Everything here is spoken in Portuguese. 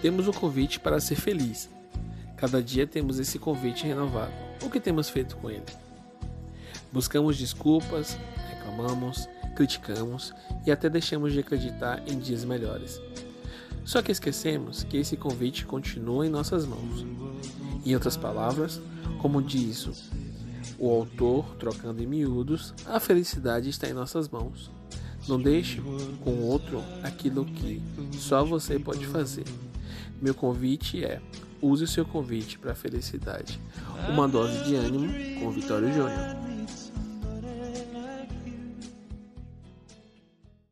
Temos o convite para ser feliz. Cada dia temos esse convite renovado. O que temos feito com ele? Buscamos desculpas, reclamamos, criticamos e até deixamos de acreditar em dias melhores. Só que esquecemos que esse convite continua em nossas mãos. Em outras palavras, como diz o autor, trocando em miúdos, a felicidade está em nossas mãos. Não deixe com outro aquilo que só você pode fazer. Meu convite é: use o seu convite para a felicidade. Uma dose de ânimo com Vitório Júnior.